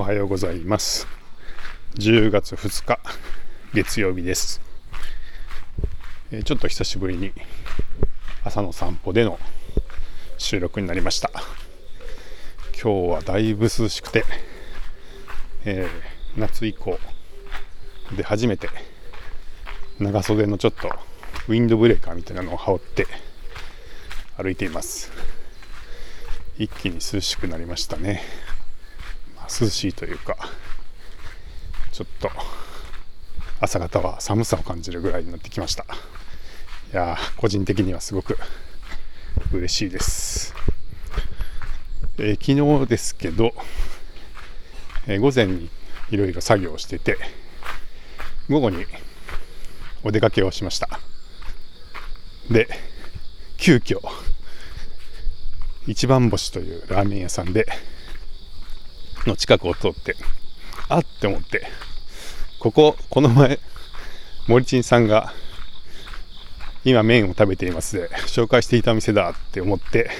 おはようございます。10月2日月曜日です。えちょっと久しぶりに朝の散歩での収録になりました。今日はだいぶ涼しくて、えー、夏以降で初めて長袖のちょっとウィンドブレーカーみたいなのを羽織って歩いています。一気に涼しくなりましたね、涼しいというかちょっと朝方は寒さを感じるぐらいになってきました。いや個人的にはすごく嬉しいです、えー、昨日ですけど、えー、午前にいろいろ作業をしてて午後にお出かけをしました。で急遽一番星というラーメン屋さんでの近くを通ってあって思ってこここの前森珍さんが今麺を食べています。で紹介していた店だって思って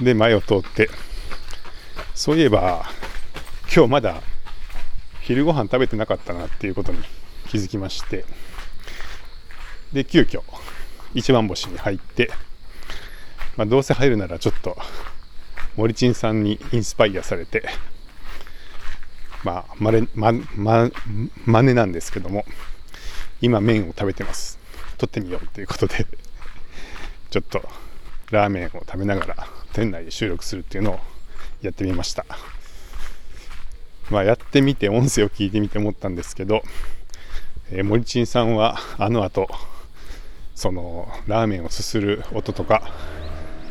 で前を通ってそういえば今日まだ昼ご飯食べてなかったなっていうことに気づきましてで急遽一番星に入って、まあ、どうせ入るならちょっと森珍さんにインスパイアされてまあまれまま真似なんですけども今麺を食べてます。撮ってみようということでちょっとラーメンを食べながら店内で収録するっていうのをやってみました。まあ、やってみて音声を聞いてみて思ったんですけど、えー、森珍さんはあの後そのラーメンをすする音とか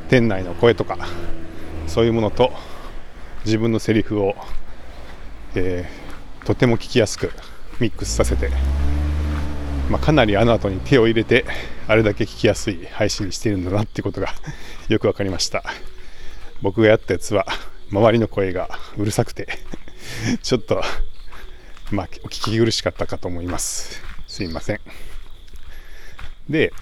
店内の声とかそういうものと自分のセリフを、えー、とても聞きやすくミックスさせて、まあ、かなりあの後に手を入れてあれだけ聞きやすい配信にしているんだなってことが よく分かりました僕がやったやつは周りの声がうるさくてちょっと、まあ、お聞き苦しかったかと思います。すいません。で、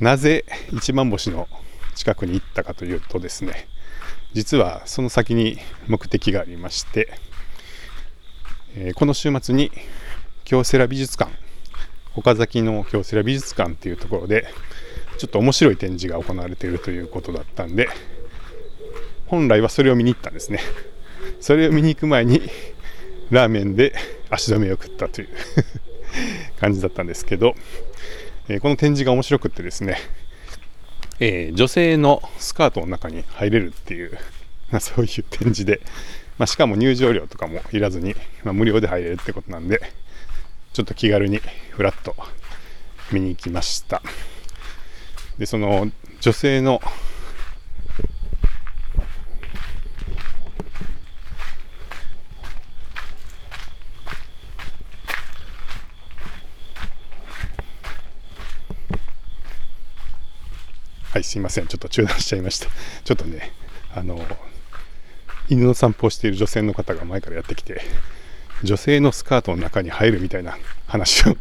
なぜ一番星の近くに行ったかというとですね、実はその先に目的がありまして、えー、この週末に京セラ美術館、岡崎の京セラ美術館っていうところで、ちょっと面白い展示が行われているということだったんで、本来はそれを見に行ったんですね。それを見に行く前にラーメンで足止めを食ったという 感じだったんですけど、えー、この展示が面白くってですね、えー、女性のスカートの中に入れるっていう、まあ、そういう展示で、まあ、しかも入場料とかもいらずに、まあ、無料で入れるってことなんでちょっと気軽にふらっと見に行きました。でその女性のはい、すいません。ちょっと中断しちゃいました。ちょっとね、あの、犬の散歩をしている女性の方が前からやってきて、女性のスカートの中に入るみたいな話を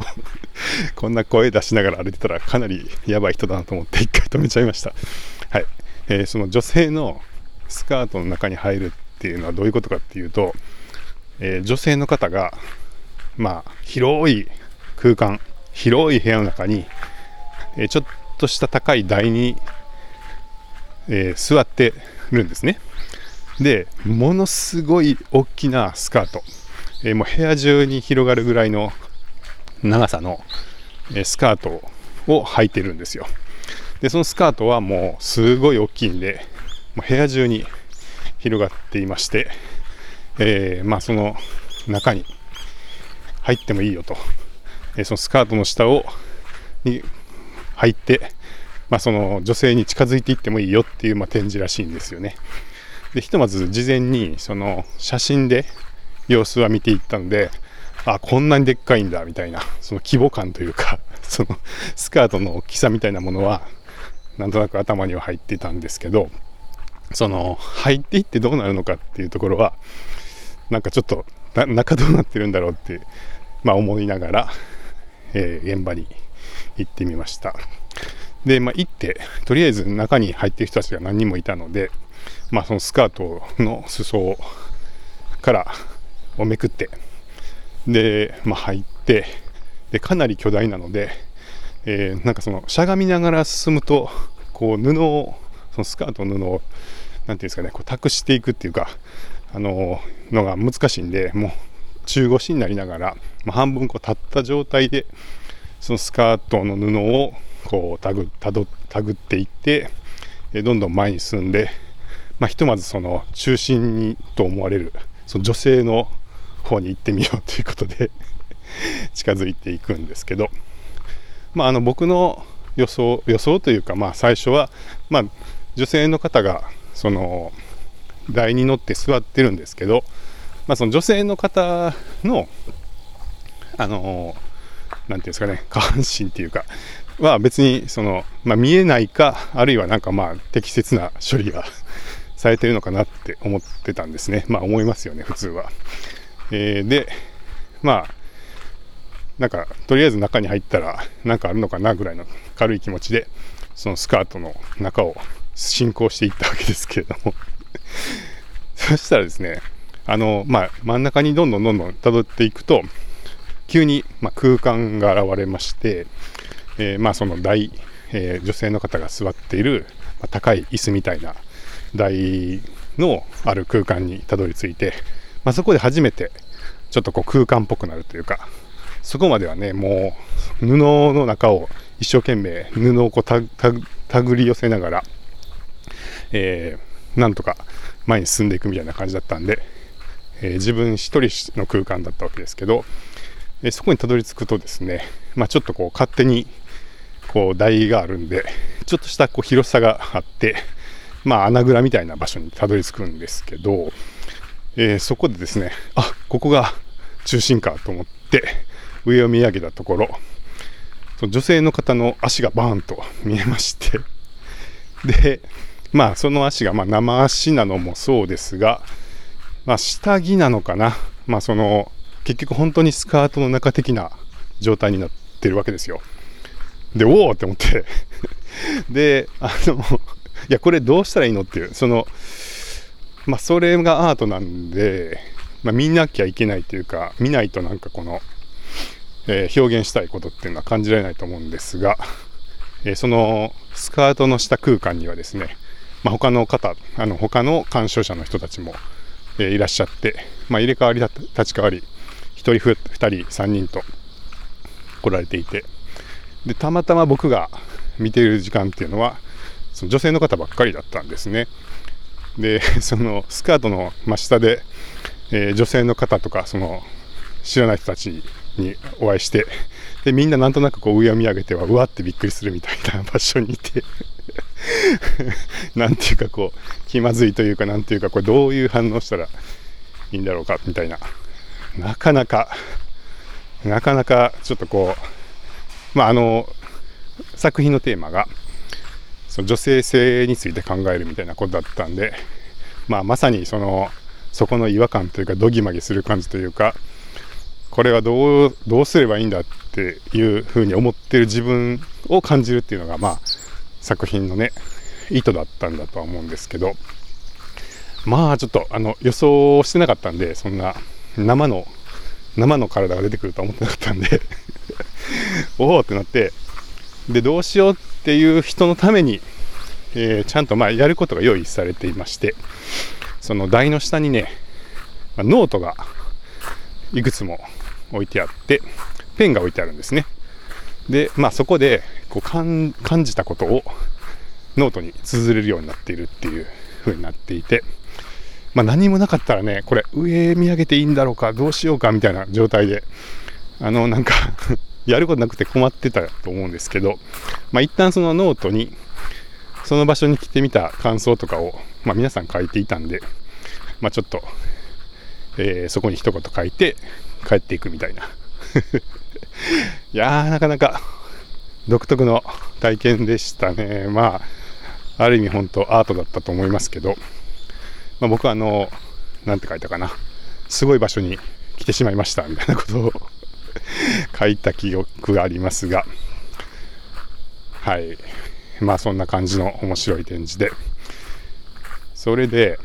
こんな声出しながら歩いてたらかなりやばい人だなと思って一回止めちゃいました。はい。えー、その女性のスカートの中に入るっていうのはどういうことかっていうと、えー、女性の方が、まあ、広い空間、広い部屋の中に、えー、ちょっとした高い台に、えー、座ってるんですね。で、ものすごい大きなスカート、えー、もう部屋中に広がるぐらいの長さの、えー、スカートを履いてるんですよ。で、そのスカートはもうすごい大きいんで、もう部屋中に広がっていまして、えー、まあその中に入ってもいいよと、えそのスカートの下をに入って、まあ、その女性に近づいていってもいいよっていう、ま、展示らしいんですよね。でひとまず事前にその写真で様子は見ていったのであこんなにでっかいんだみたいなその規模感というか そのスカートの大きさみたいなものはなんとなく頭には入ってたんですけどその入っていってどうなるのかっていうところはなんかちょっと中どうなってるんだろうって、まあ、思いながら、えー、現場に行ってみました。で、まあ、行って、とりあえず中に入ってる人たちが何人もいたので、まあ、そのスカートの裾からをめくってで、まあ、入ってでかなり巨大なので、えー、なんかそのしゃがみながら進むとこう布をそのスカートの布を何ていうんですかねこう託していくっていうかあののが難しいんでもう中腰になりながら、まあ、半分こう立った状態でそのスカートの布をこうたぐたどたぐっていってどんどん前に進んで、まあ、ひとまずその中心にと思われるその女性の方に行ってみようということで 近づいていくんですけど、まあ、あの僕の予想予想というか、まあ、最初は、まあ、女性の方がその台に乗って座ってるんですけど、まあ、その女性の方のあのなんていうんですかね 下半身っていうかは別にその、まあ、見えないかあるいはなんかまあ適切な処理がされてるのかなって思ってたんですね。まあ思いますよね普通は、えー、でまあなんかとりあえず中に入ったら何かあるのかなぐらいの軽い気持ちでそのスカートの中を進行していったわけですけれども。そしたらですねあのまあ真ん中にどんどんどんどん辿っていくと急に、まあ、空間が現れまして、えー、まあその台、えー、女性の方が座っている、まあ、高い椅子みたいな台のある空間にたどり着いて、まあ、そこで初めてちょっとこう空間っぽくなるというかそこまではねもう布の中を一生懸命布をこうたたぐり寄せながら、えー、なんとか前に進んでいくみたいな感じだったんで、えー、自分一人の空間だったわけですけど、え、そこにたどり着くとですね、まあ、ちょっとこう勝手にこう台があるんでちょっとしたこう広さがあってまあ穴蔵みたいな場所にたどり着くんですけど、えー、そこでですねあここが中心かと思って上を見上げたところその女性の方の足がバーンと見えましてでまあその足がま生足なのもそうですが、まあ、下着なのかなまあその結局本当にスカートの中的な状態になってるわけですよ。でおおって思って。であのいやこれどうしたらいいのっていう。そのまあそれがアートなんで、まあ、見なきゃいけないというか見ないとなんかこのえー、表現したいことっていうのは感じられないと思うんですが、えー、そのスカートの下空間にはですね、まあ、他の方、あの他の鑑賞者の人たちも、えー、いらっしゃって、まあ、入れ替わり立ち替わり、1人、2人、3人と来られていて、でたまたま僕が見ている時間っていうのは、その女性の方ばっかりだったんですね。で、そのスカートの真下で、えー、女性の方とか、その知らない人たちにお会いして、で、みんななんとなくこう上を見上げては、うわってびっくりするみたいな 場所にいて なんていうかこう、気まずいというか、なんていうか、これどういう反応したらいいんだろうか、みたいな。なかなか、なかなかちょっとこう、まああの、作品のテーマが、その女性性について考えるみたいなことだったんで、まあまさにその、そこの違和感というか、どぎまぎする感じというか、これはどうどうすればいいんだっていうふうに思ってる自分を感じるっていうのがまあ作品のね意図だったんだとは思うんですけどまあちょっとあの予想してなかったんでそんな生の生の体が出てくるとは思ってなかったんで。おおってなって。でどうしようっていう人のために、えー、ちゃんとまあやることが用意されていまして。その台の下にね、ま、ノートがいくつも置いてあってペンが置いてあるんですね。でまあそこでこう感じたことをノートに綴れるようになっているっていう風になっていて。まあ何もなかったらねこれ上見上げていいんだろうかどうしようかみたいな状態であのなんか やることなくて困ってたと思うんですけどまあ一旦そのノートにその場所に来てみた感想とかを、まあ、皆さん書いていたんで、まあ、ちょっと、えー、そこに一言書いて帰っていくみたいな。いやーなかなか独特の体験でしたね。まあある意味本当アートだったと思いますけど、まあ、僕はあの何て書いたかな。すごい場所に来てしまいましたみたいなことを 書いた記憶がありますが。はい。まあそんな感じの面白い展示で。それで、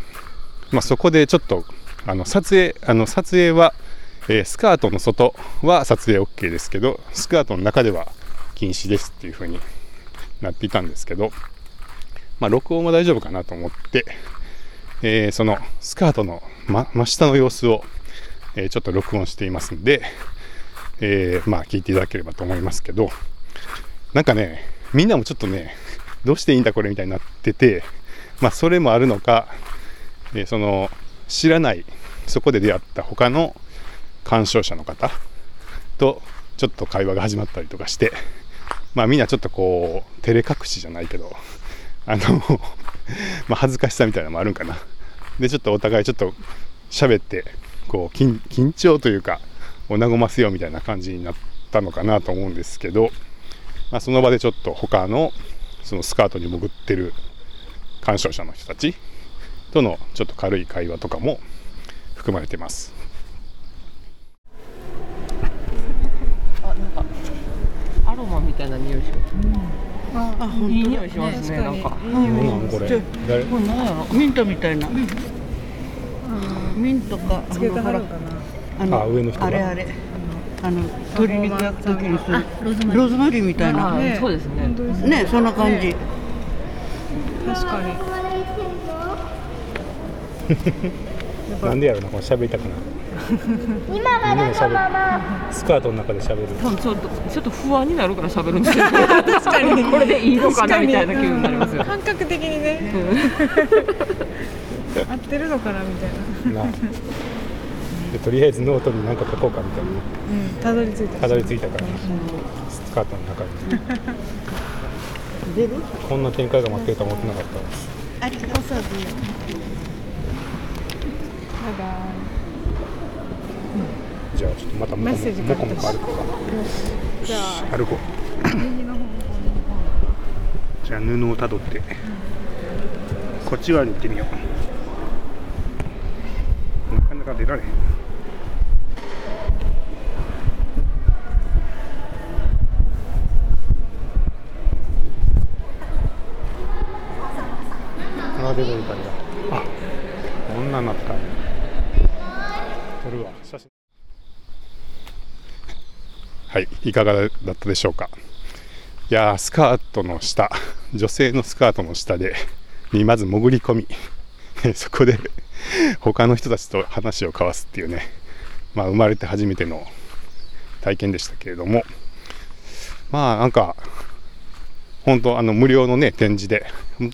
まあ、そこでちょっとあの撮影あの撮影は、えー、スカートの外は撮影 OK ですけどスカートの中では禁止ですっていう風になっていたんですけど、まあ、録音は大丈夫かなと思って、えー、そのスカートの真真下の様子を、えー、ちょっと録音していますんで、えー、まあ聞いていただければと思いますけどなんかねみんなもちょっとねどうしていいんだこれみたいになっててまあそれもあるのか、えその知らないそこで出会った他の鑑賞者の方とちょっと会話が始まったりとかしてまあみんなちょっとこう照れ隠しじゃないけどあのまあ恥ずかしさみたいなのもあるんかなでちょっとお互いちょっと喋ってこう緊張というかを和ませよみたいな感じになったのかなと思うんですけど、まあ、その場でちょっと他のそのスカートに潜ってる鑑賞者の人たちとのちょっと軽い会話とかも含まれてます。あ、なんかアロマみたいな匂いします。うん、あ、いい匂いしますね。ねなんか。うんこれ。誰？これ何やろ？ミントみたいな。ミントか。つけたはるかな。あのあ上のあれあれあの鶏肉焼く時にするローズマリーみたいなねそうですねねそんな感じ確かに なんでやろなこの喋りたくなる。みんなで喋るスカートの中で喋る。多分ちょっとちょっと不安になるから喋るんですよ。確かに。これでいいのかなみたいな気分になりますよ。感覚的にね。合ってるのかなみたいな。な。でとりあえずノートに何か書こうかみたいなうんたどり着いた。たどり着いたから。スカートの中に。出るこんな展開が待ってるとは思ってなかったですありがとうバイバじゃあちょっとまたメッセージこもこもこ歩こうじゃあ歩こう右の方じゃあ布をたどってうんこっち側に行ってみようなかなか出られへんあ出てる感じだ。あこんなんなった。撮るわ。写真。はいいかがだったでしょうか。いやスカートの下。女性のスカートの下でにまず潜り込み。そこで他の人たちと話を交わすっていうね。まあ生まれて初めての体験でしたけれども。まあなんか本当あの無料のね展示で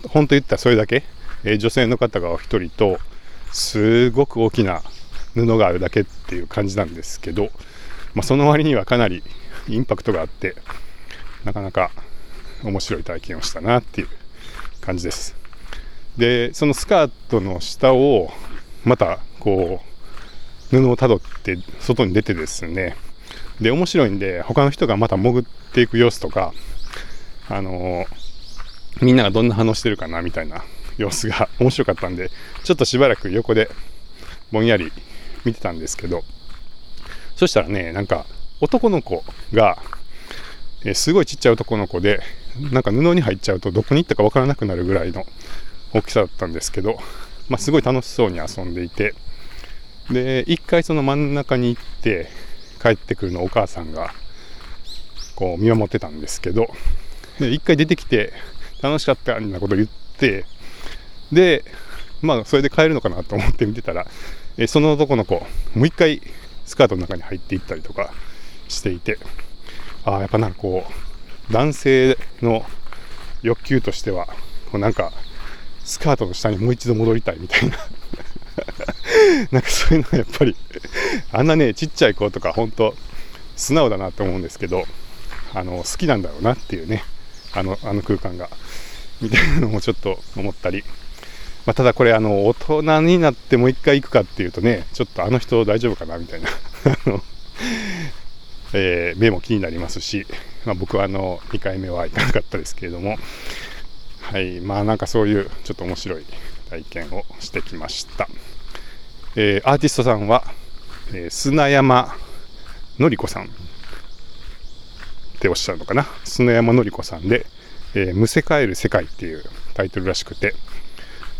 本当言ったらそれだけ、え女性の方がお一人とすごく大きな布があるだけっていう感じなんですけど、まあ、その割にはかなりインパクトがあってなかなか面白い体験をしたなっていう感じです。でそのスカートの下をまたこう布をたどって外に出てですねで面白いんで他の人がまた潜っていく様子とかあのみんながどんな反応してるかなみたいな様子が面白かったんでちょっとしばらく横でぼんやり見てたんですけどそしたらねなんか男の子が、えすごいちっちゃい男の子でなんか布に入っちゃうとどこに行ったかわからなくなるぐらいの大きさだったんですけど、まあ、すごい楽しそうに遊んでいてで一回その真ん中に行って帰ってくるのをお母さんがこう見守ってたんですけどで一回出てきて楽しかったみたいなこと言ってでまあそれで帰るのかなと思って見てたらえその男の子もう一回スカートの中に入っていったりとかしていてああやっぱなんかこう男性の欲求としてはこうなんかスカートの下にもう一度戻りたいみたいな。なんかそういうのがやっぱりあんなねちっちゃい子とか本当素直だなと思うんですけどあの好きなんだろうなっていうねあのあの空間がみたいなのもちょっと思ったり、まあ、ただこれあの大人になってもう一回行くかっていうとねちょっとあの人大丈夫かなみたいな。あの、えー目も気になりますし、まあ、僕はあの2回目は行かなかったですけれども。はいまあなんかそういうちょっと面白い体験をしてきました、えーアーティストさんは、えー砂山のりこさんっておっしゃるのかな。砂山のりこさんで「えむせ返る世界」っていうタイトルらしくて。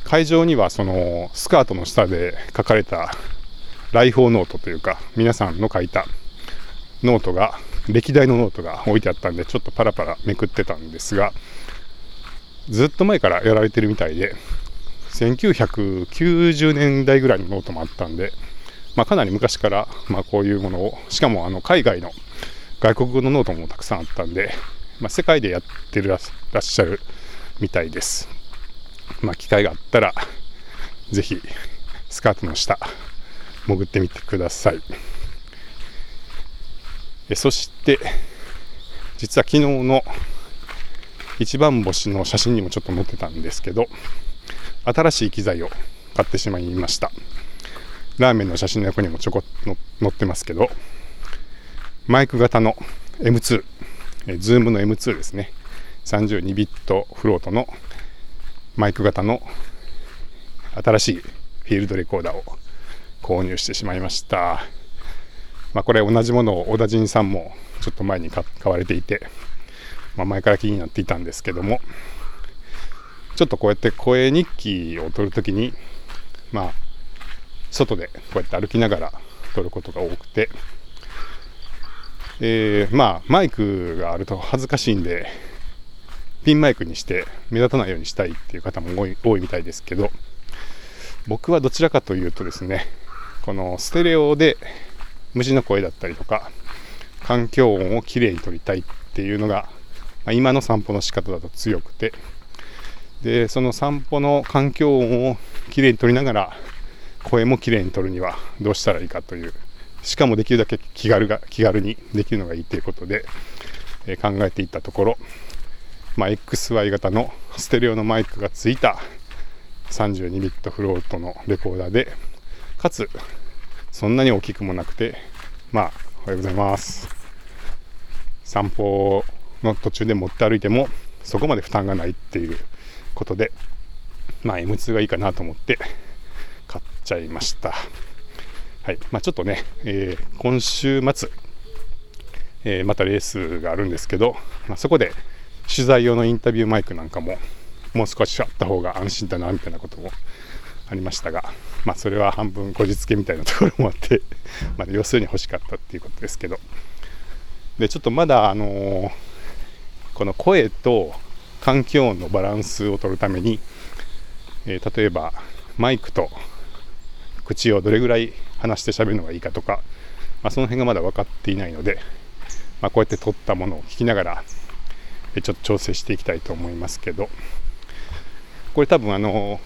会場にはそのスカートの下で描かれた来訪ノートというか皆さんの書いたノートが歴代のノートが置いてあったんでちょっとパラパラめくってたんですがずっと前からやられてるみたいで1990年代ぐらいのノートもあったんで、まあ、かなり昔から、まあ、こういうものをしかもあの海外の外国語のノートもたくさんあったんで、まあ、世界でやってるらっしゃるみたいです。まあ、機会があったらぜひスカートの下潜ってみてください。えそして実は昨日の一番星の写真にもちょっと載ってたんですけど新しい機材を買ってしまいましたラーメンの写真の横にもちょこっと載ってますけどマイク型の M2 えズームの M2 ですね32ビットフロートのマイク型の新しいフィールドレコーダーを購入してしまいました。まあ、これ同じものを小田陣さんもちょっと前に買われていて、まあ、前から気になっていたんですけどもちょっとこうやって声日記を取るときにまあ外でこうやって歩きながら撮ることが多くて、えー、まあマイクがあると恥ずかしいんでピンマイクにして目立たないようにしたいっていう方も多い多いみたいですけど僕はどちらかというとですねこのステレオで虫の声だったりとか環境音をきれいに撮りたいっていうのが、まあ、今の散歩の仕方だと強くてでその散歩の環境音をきれいに撮りながら声もきれいに撮るにはどうしたらいいかというしかもできるだけ気軽が気軽にできるのがいいということで、えー、考えていったところ、まあ、XY 型のステレオのマイクがついた32ビットフロートのレコーダーでかつそんなに大きくもなくて、まあ、おはようございます。散歩の途中で持って歩いても、そこまで負担がないっていうことで、まあ、M2 がいいかなと思って買っちゃいました。はい。まあ、ちょっとね、えー、今週末、えー、またレースがあるんですけど、まあ、そこで取材用のインタビューマイクなんかももう少しあった方が安心だなみたいなこともありましたが、まあ、それは半分こじつけみたいなところもあって まあ、要するに欲しかったっていうことですけど。でちょっとまだ、あのー、この声と環境音のバランスを取るために、えー、例えばマイクと口をどれぐらい離して喋るのがいいかとか、まあ、その辺がまだ分かっていないので、まあ、こうやって撮ったものを聞きながらちょっと調整していきたいと思いますけど。これ多分あの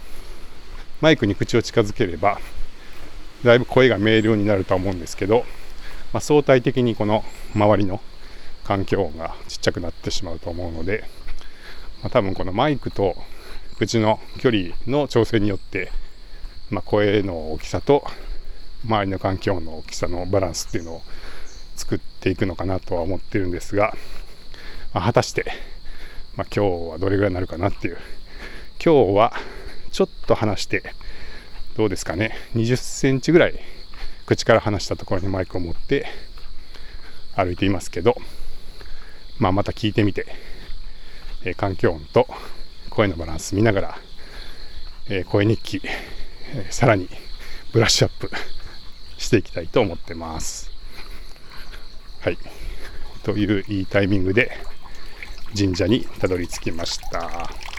マイクに口を近づければだいぶ声が明瞭になるとは思うんですけど、まあ、相対的にこの周りの環境音がちっちゃくなってしまうと思うので、まあ、多分このマイクと口の距離の調整によって、まあ、声の大きさと周りの環境音の大きさのバランスっていうのを作っていくのかなとは思ってるんですが、まあ、果たして、まあ今日はどれぐらいになるかなっていう今日はちょっと離して、どうですかね、20センチぐらい口から離したところにマイクを持って歩いていますけど、まあ、また聞いてみて、えー、環境音と声のバランス見ながら、えー、声日記、えー、さらにブラッシュアップしていきたいと思ってます。はい。といういいタイミングで神社にたどり着きました。